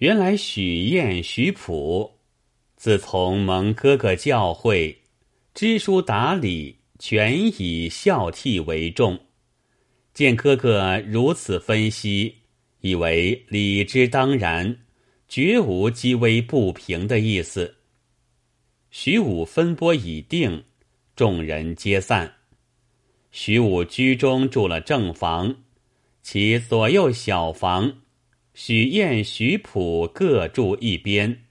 原来许燕、许普自从蒙哥哥教诲，知书达理，全以孝悌为重。见哥哥如此分析，以为理之当然，绝无积微不平的意思。徐武分拨已定，众人皆散。徐武居中住了正房，其左右小房。许彦、许普各住一边，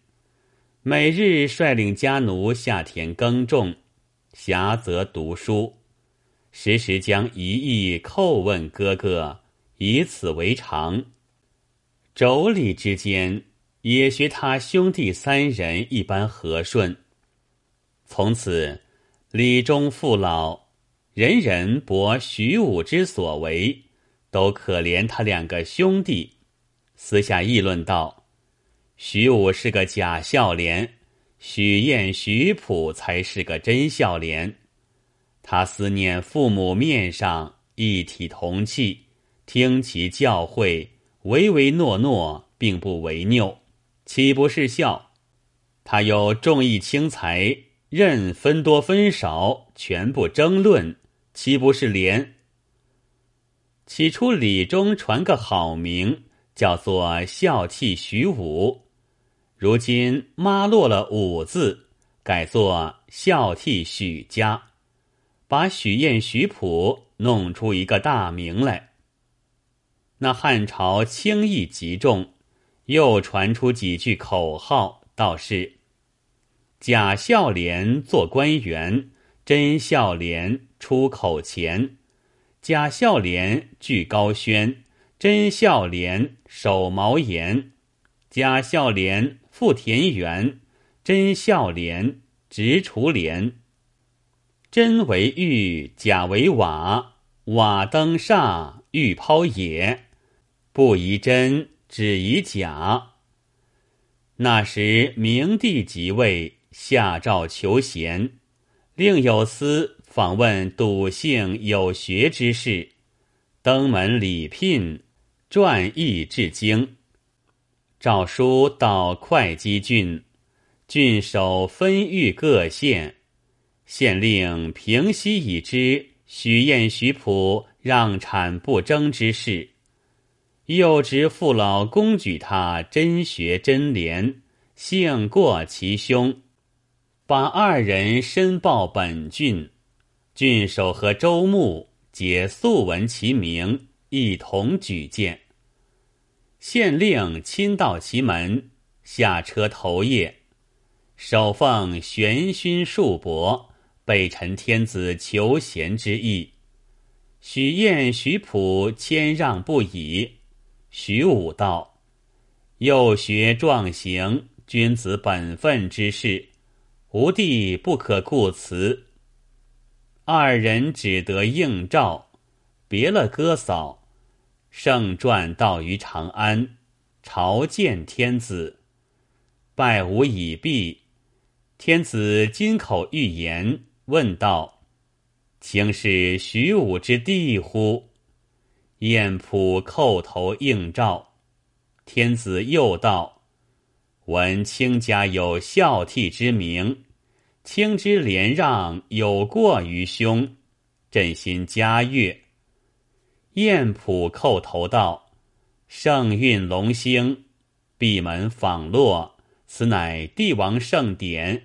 每日率领家奴下田耕种，暇则读书，时时将一意叩问哥哥，以此为常。妯娌之间也学他兄弟三人一般和顺。从此李中父老，人人博许武之所为，都可怜他两个兄弟。私下议论道：“徐武是个假孝廉，许燕、许普才是个真孝廉。他思念父母面上一体同气，听其教诲，唯唯诺诺，并不违拗，岂不是孝？他又重义轻财，任分多分少，全不争论，岂不是廉？起初李中传个好名。”叫做孝悌徐武，如今妈落了武字，改作孝悌许家，把许彦、许普弄出一个大名来。那汉朝轻易极重，又传出几句口号，倒是：假孝廉做官员，真孝廉出口钱，假孝廉据高轩。真孝廉守茅檐，假孝廉覆田园；真孝廉执锄镰。真为玉，假为瓦，瓦登煞，玉抛也。不宜真，只宜假。那时明帝即位，下诏求贤，另有司访问笃信有学之士，登门礼聘。传译至京，诏书到会稽郡，郡守分谕各县，县令平息已知许彦、许普让产不争之事，又知父老公举他真学真廉，幸过其兄，把二人申报本郡，郡守和周牧皆素闻其名。一同举荐，县令亲到其门，下车投谒，手奉玄勋束帛，备陈天子求贤之意。许彦、许普谦让不已。许武道：“幼学壮行，君子本分之事，吾弟不可顾辞。”二人只得应召，别了哥嫂。圣传到于长安，朝见天子，拜吾已毕。天子金口玉言，问道：“卿是徐武之弟乎？”晏普叩头应召。天子又道：“闻卿家有孝悌之名，卿之廉让有过于兄，朕心嘉悦。”晏普叩头道：“圣运隆兴，闭门访洛，此乃帝王圣典。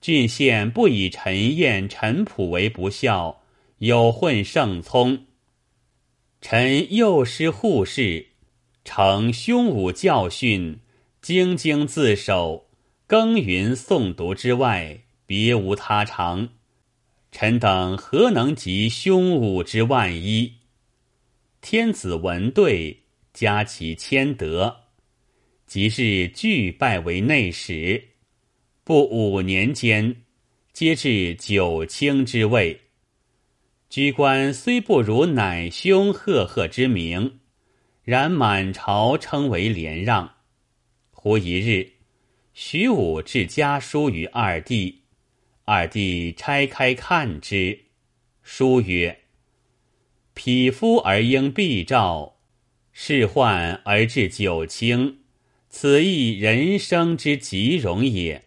郡县不以陈晏、陈普为不孝，有混圣聪。臣幼师护士，承兄武教训，精精自守，耕耘诵读之外，别无他长。臣等何能及兄武之万一？”天子闻对，加其谦德，即日俱拜为内史。不五年间，皆至九卿之位。居官虽不如乃兄赫赫之名，然满朝称为连让。忽一日，徐武至家书于二弟，二弟拆开看之，书曰。匹夫而应必召，仕宦而至九卿，此亦人生之极容也。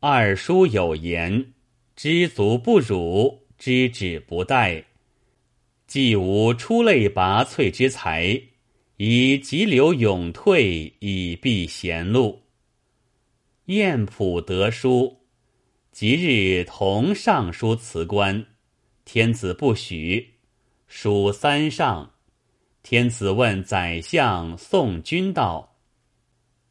二叔有言：“知足不辱，知止不殆。”既无出类拔萃之才，以急流勇退，以避贤路。晏普得书，即日同尚书辞官，天子不许。属三上，天子问宰相宋君道：“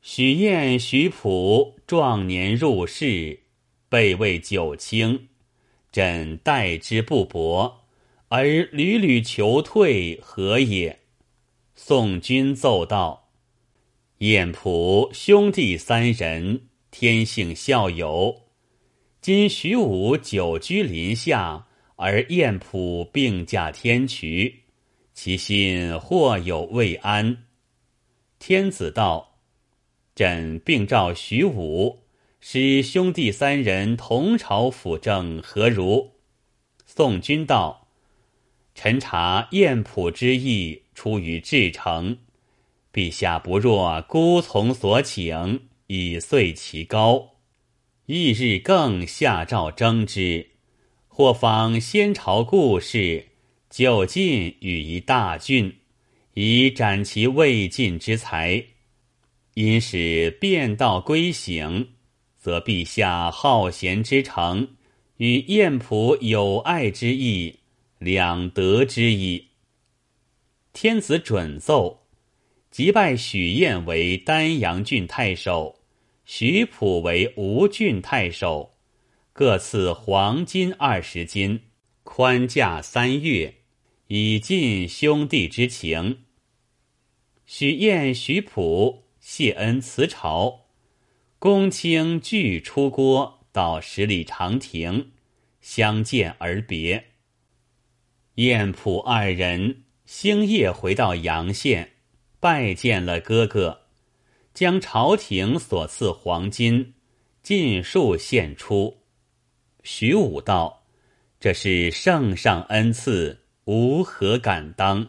许晏、许普壮年入仕，备位九卿，朕待之不薄，而屡屡求退，何也？”宋君奏道：“晏普兄弟三人。”天性孝友，今徐武久居林下，而晏普病驾天衢，其心或有未安。天子道：“朕并召徐武，使兄弟三人同朝辅政，何如？”宋君道：“臣察晏普之意出于至诚，陛下不若孤从所请。”以遂其高，翌日更下诏征之，或访先朝故事，就近与一大郡，以展其未尽之才。因使变道归省，则陛下好贤之诚与晏普有爱之意，两得之意。天子准奏。即拜许晏为丹阳郡太守，许普为吴郡太守，各赐黄金二十斤，宽价三月，以尽兄弟之情。许晏、许普谢恩辞朝，公卿俱出郭到十里长亭，相见而别。晏普二人星夜回到阳县。拜见了哥哥，将朝廷所赐黄金尽数献出。徐武道：“这是圣上恩赐，无何敢当。”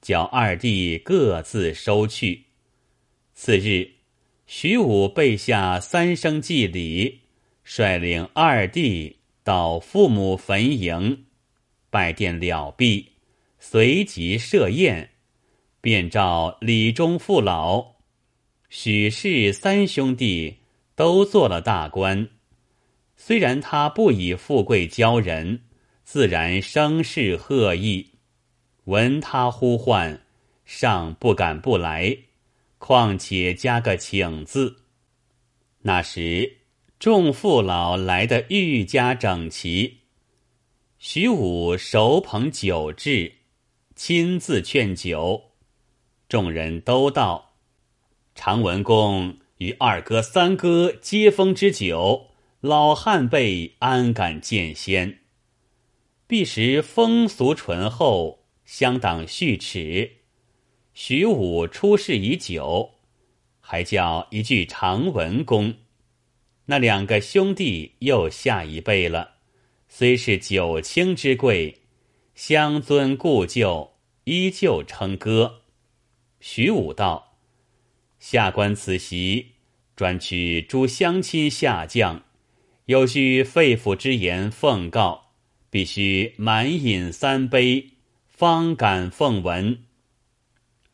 叫二弟各自收去。次日，徐武备下三生祭礼，率领二弟到父母坟茔，拜奠了毕，随即设宴。便召李忠父老、许氏三兄弟都做了大官。虽然他不以富贵骄人，自然声势赫义。闻他呼唤，尚不敢不来。况且加个请字。那时众父老来得愈加整齐。徐武手捧酒至，亲自劝酒。众人都道：“常文公与二哥、三哥接风之酒，老汉辈安敢见先？必时风俗淳厚，相当续齿。徐武出世已久，还叫一句长文公。那两个兄弟又下一辈了，虽是九卿之贵，相尊故旧，依旧称哥。”徐武道：“下官此席专取诸乡亲下将，有句肺腑之言奉告，必须满饮三杯，方敢奉闻。”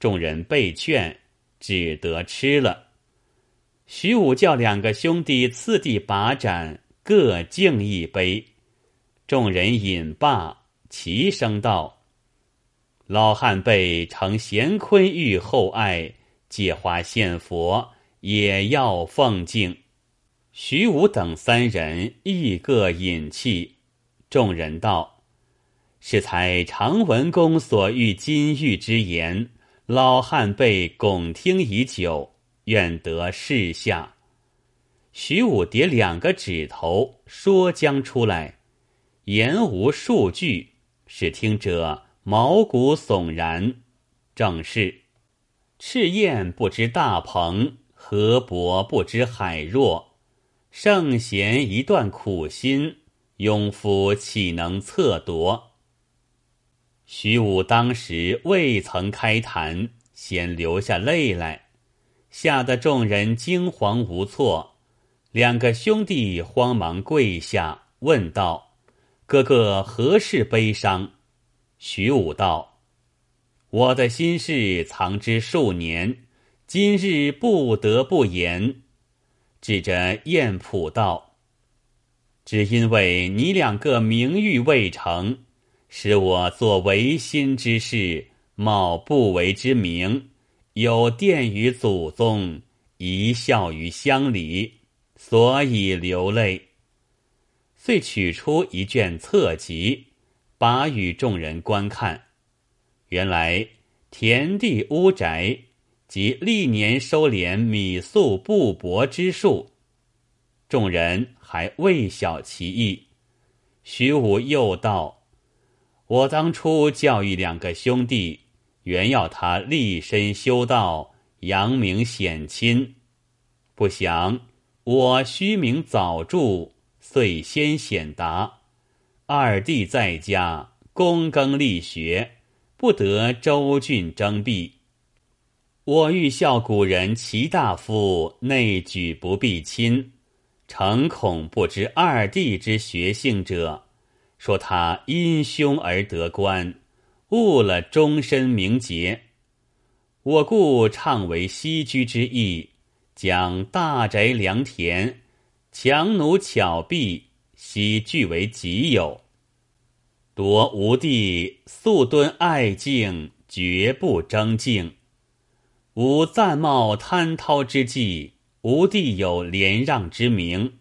众人被劝，只得吃了。徐武叫两个兄弟次第把盏，各敬一杯。众人饮罢，齐声道。老汉辈承贤坤玉厚爱，借花献佛，也要奉敬。徐武等三人亦各饮气。众人道：“是才常文公所欲金玉之言，老汉辈拱听已久，愿得示下。”徐武叠两个指头，说将出来，言无数句，使听者。毛骨悚然，正是赤焰不知大鹏，河伯不知海若。圣贤一段苦心，庸夫岂能测夺？徐武当时未曾开谈，先流下泪来，吓得众人惊惶无措。两个兄弟慌忙跪下，问道：“哥哥何事悲伤？”徐武道：“我的心事藏之数年，今日不得不言。”指着燕普道：“只因为你两个名誉未成，使我做违心之事，冒不为之名，有奠于祖宗，遗孝于乡里，所以流泪。”遂取出一卷册籍，把与众人观看。原来田地屋宅。即历年收敛米粟布帛之数，众人还未晓其意。徐武又道：“我当初教育两个兄弟，原要他立身修道，扬名显亲。不想我虚名早著，遂先显达。二弟在家躬耕力学，不得州郡征辟。”我欲效古人齐大夫内举不避亲，诚恐不知二弟之学性者，说他因兄而得官，误了终身名节。我故倡为西居之意，将大宅良田、强弩巧婢，悉据为己有。夺吾弟素敦爱敬，绝不争竞。吾暂冒贪滔之计，吾弟有连让之名。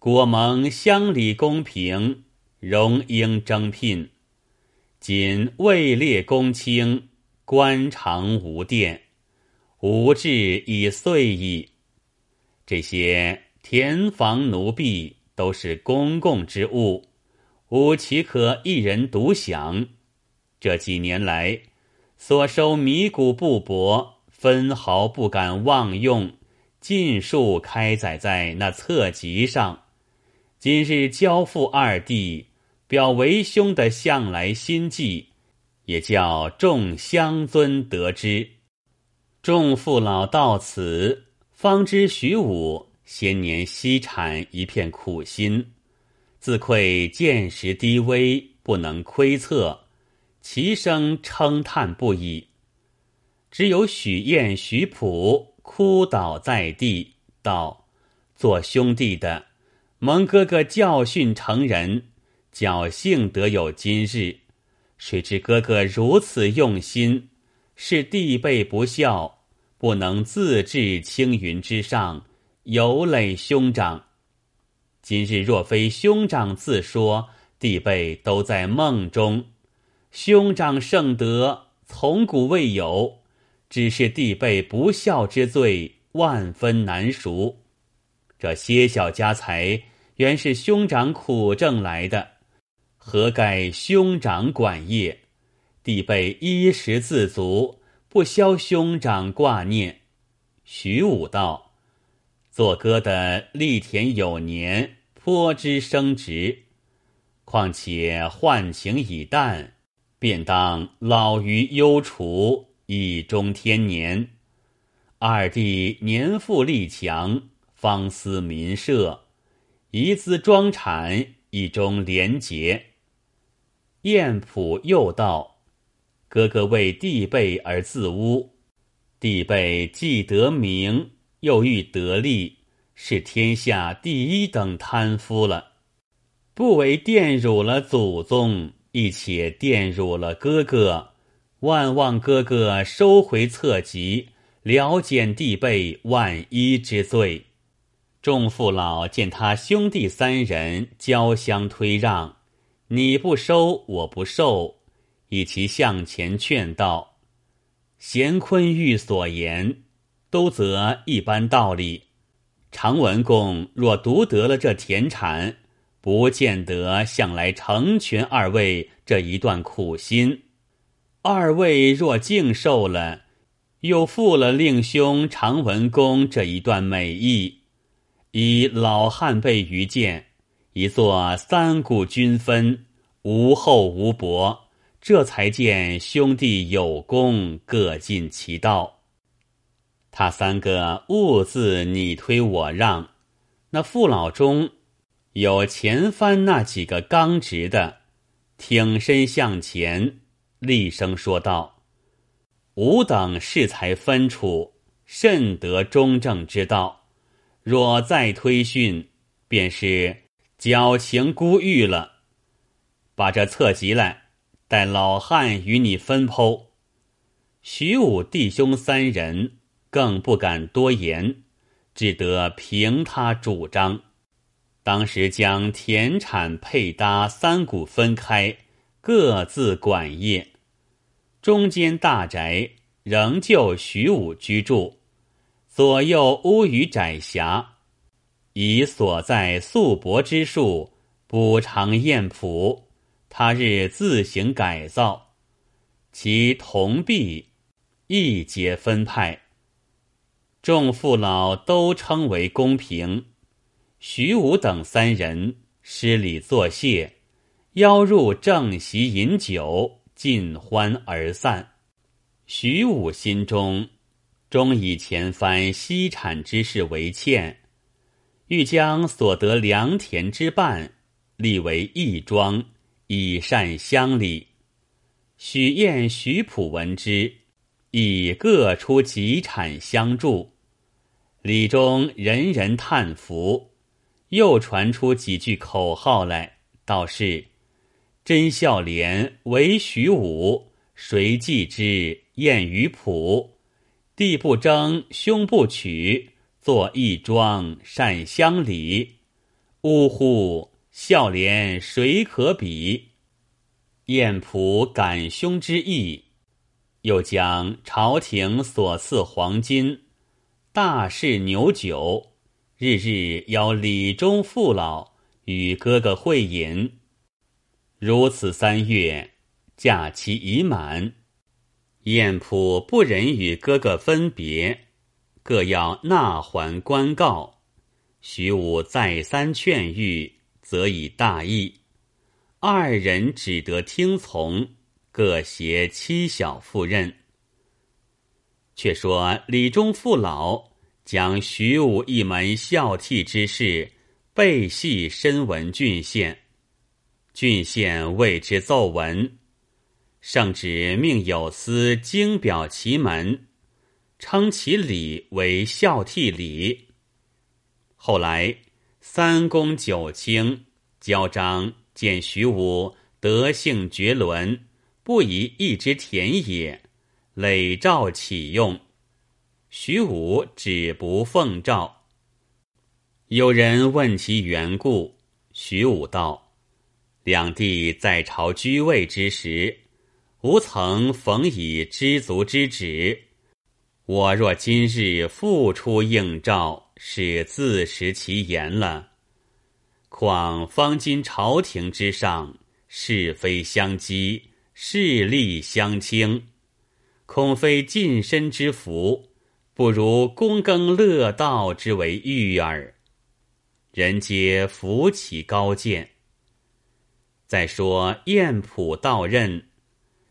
果蒙乡里公平，荣膺征聘。今位列公卿，官常无殿，吾志已遂矣。这些田房奴婢都是公共之物，吾岂可一人独享？这几年来所收米谷布帛。分毫不敢妄用，尽数开载在那册籍上。今日交付二弟，表为兄的向来心计，也叫众乡尊得知。众父老到此，方知徐武先年西产一片苦心，自愧见识低微，不能窥测，齐声称叹不已。只有许燕、许普哭倒在地，道：“做兄弟的，蒙哥哥教训成人，侥幸得有今日。谁知哥哥如此用心，是弟辈不孝，不能自治青云之上，有累兄长。今日若非兄长自说，弟辈都在梦中。兄长圣德，从古未有。”只是弟辈不孝之罪，万分难赎。这些小家财原是兄长苦挣来的，何该兄长管业？弟辈衣食自足，不消兄长挂念。徐武道，做哥的力田有年，颇知生职。况且患情已淡，便当老于忧除。一中天年，二弟年富力强，方思民社，遗资庄产，一中廉洁。晏普又道：“哥哥为弟辈而自污，弟辈既得名，又欲得利，是天下第一等贪夫了。不为玷辱了祖宗，亦且玷辱了哥哥。”万望哥哥收回册籍，了减弟辈万一之罪。众父老见他兄弟三人交相推让，你不收，我不受，以其向前劝道：“贤坤玉所言，都则一般道理。常文公若独得了这田产，不见得向来成全二位这一段苦心。”二位若敬受了，又负了令兄常文公这一段美意，以老汉辈愚见，一座三股均分，无厚无薄，这才见兄弟有功，各尽其道。他三个兀自你推我让，那父老中有前番那几个刚直的，挺身向前，厉声说道：“吾等适才分处，甚得中正之道。若再推训，便是矫情孤欲了。把这册集来，待老汉与你分剖。”徐武弟兄三人。更不敢多言，只得凭他主张。当时将田产配搭三股分开，各自管业。中间大宅仍旧徐武居住，左右屋宇窄狭，以所在素帛之数补偿宴圃。他日自行改造，其铜币亦皆分派。众父老都称为公平，徐武等三人施礼作谢，邀入正席饮酒，尽欢而散。徐武心中终以前番西产之事为欠，欲将所得良田之半立为义庄，以善乡里。许燕、徐普闻之，以各出己产相助。礼中人人叹服，又传出几句口号来，道是：“真孝廉为徐武，谁继之？燕于普，地不争，兄不取，作义庄，善乡里。呜呼！孝廉谁可比？燕普感兄之意，又将朝廷所赐黄金。”大事牛酒，日日邀李中父老与哥哥会饮。如此三月，假期已满，晏普不忍与哥哥分别，各要纳还官告。徐武再三劝谕，则以大义，二人只得听从，各携妻小赴任。却说李忠父老将徐武一门孝悌之事背系深闻郡县，郡县为之奏闻，圣旨命有司经表其门，称其礼为孝悌礼。后来三公九卿交章见徐武德性绝伦，不以一之田也。累诏启用，徐武只不奉诏。有人问其缘故，徐武道：“两地在朝居位之时，吾曾逢以知足之旨。我若今日复出应诏，是自食其言了。况方今朝廷之上，是非相激，势力相倾。”恐非近身之福，不如躬耕乐道之为欲耳。人皆服其高见。再说晏普到任，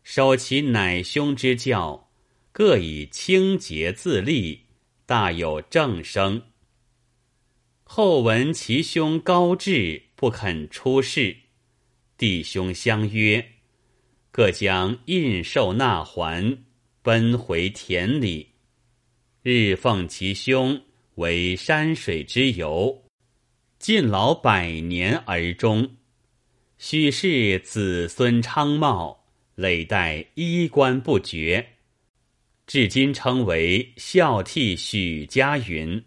守其乃兄之教，各以清洁自立，大有正声。后闻其兄高志不肯出仕，弟兄相约，各将印绶纳还。奔回田里，日奉其兄为山水之游，尽老百年而终。许氏子孙昌茂，累代衣冠不绝，至今称为孝悌许家云。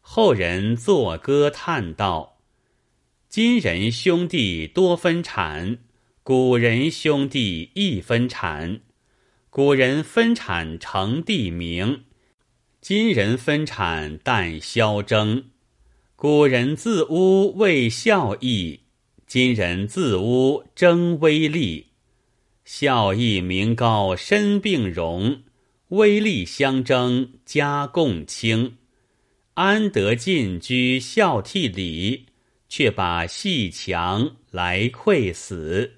后人作歌叹道：“今人兄弟多分产，古人兄弟一分产。”古人分产成地名，今人分产但消争。古人自污为孝义，今人自污争威力。孝义名高身病荣，威力相争家共清。安得进居孝悌礼，却把细强来愧死？